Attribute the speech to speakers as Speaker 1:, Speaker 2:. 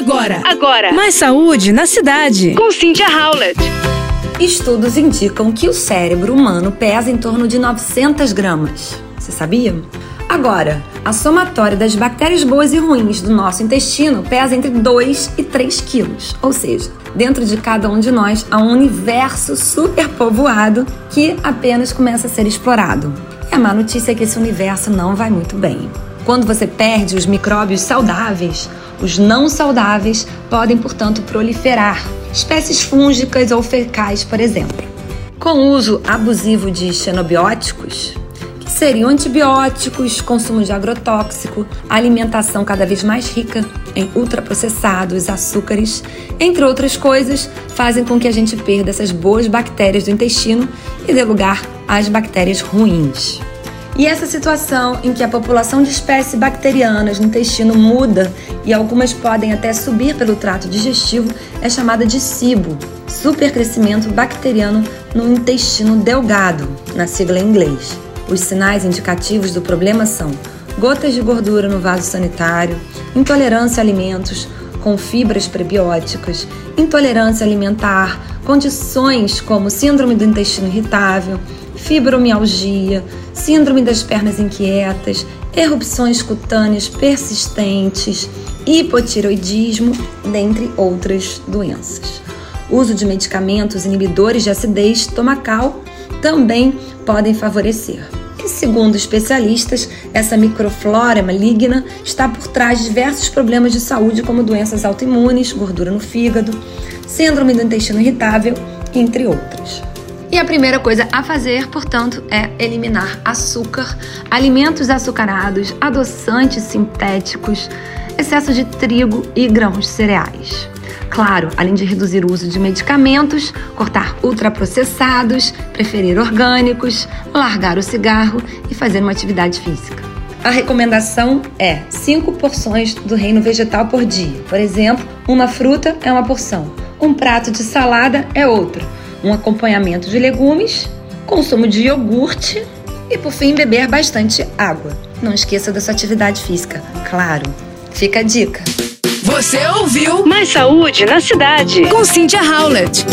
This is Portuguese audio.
Speaker 1: Agora,
Speaker 2: agora.
Speaker 1: Mais saúde na cidade.
Speaker 2: Com Cynthia Howlett.
Speaker 3: Estudos indicam que o cérebro humano pesa em torno de 900 gramas. Você sabia? Agora, a somatória das bactérias boas e ruins do nosso intestino pesa entre 2 e 3 quilos. Ou seja, dentro de cada um de nós há um universo superpovoado que apenas começa a ser explorado. E a má notícia é que esse universo não vai muito bem. Quando você perde os micróbios saudáveis, os não saudáveis podem, portanto, proliferar, espécies fúngicas ou fecais, por exemplo. Com o uso abusivo de xenobióticos, que seriam antibióticos, consumo de agrotóxico, alimentação cada vez mais rica em ultraprocessados, açúcares, entre outras coisas, fazem com que a gente perda essas boas bactérias do intestino e dê lugar às bactérias ruins. E essa situação em que a população de espécies bacterianas no intestino muda e algumas podem até subir pelo trato digestivo é chamada de SIBO, supercrescimento bacteriano no intestino delgado, na sigla em inglês. Os sinais indicativos do problema são gotas de gordura no vaso sanitário, intolerância a alimentos com fibras prebióticas, intolerância alimentar, condições como síndrome do intestino irritável, fibromialgia, síndrome das pernas inquietas, erupções cutâneas persistentes, hipotiroidismo, dentre outras doenças. uso de medicamentos inibidores de acidez estomacal também podem favorecer. E segundo especialistas, essa microflora maligna está por trás de diversos problemas de saúde, como doenças autoimunes, gordura no fígado, síndrome do intestino irritável, entre outras. E a primeira coisa a fazer, portanto, é eliminar açúcar, alimentos açucarados, adoçantes sintéticos, excesso de trigo e grãos cereais. Claro, além de reduzir o uso de medicamentos, cortar ultraprocessados, preferir orgânicos, largar o cigarro e fazer uma atividade física. A recomendação é 5 porções do reino vegetal por dia. Por exemplo, uma fruta é uma porção, um prato de salada é outra um acompanhamento de legumes, consumo de iogurte e, por fim, beber bastante água. Não esqueça da sua atividade física, claro. Fica a dica.
Speaker 1: Você ouviu
Speaker 2: Mais saúde na cidade.
Speaker 1: Com Cynthia Howlett.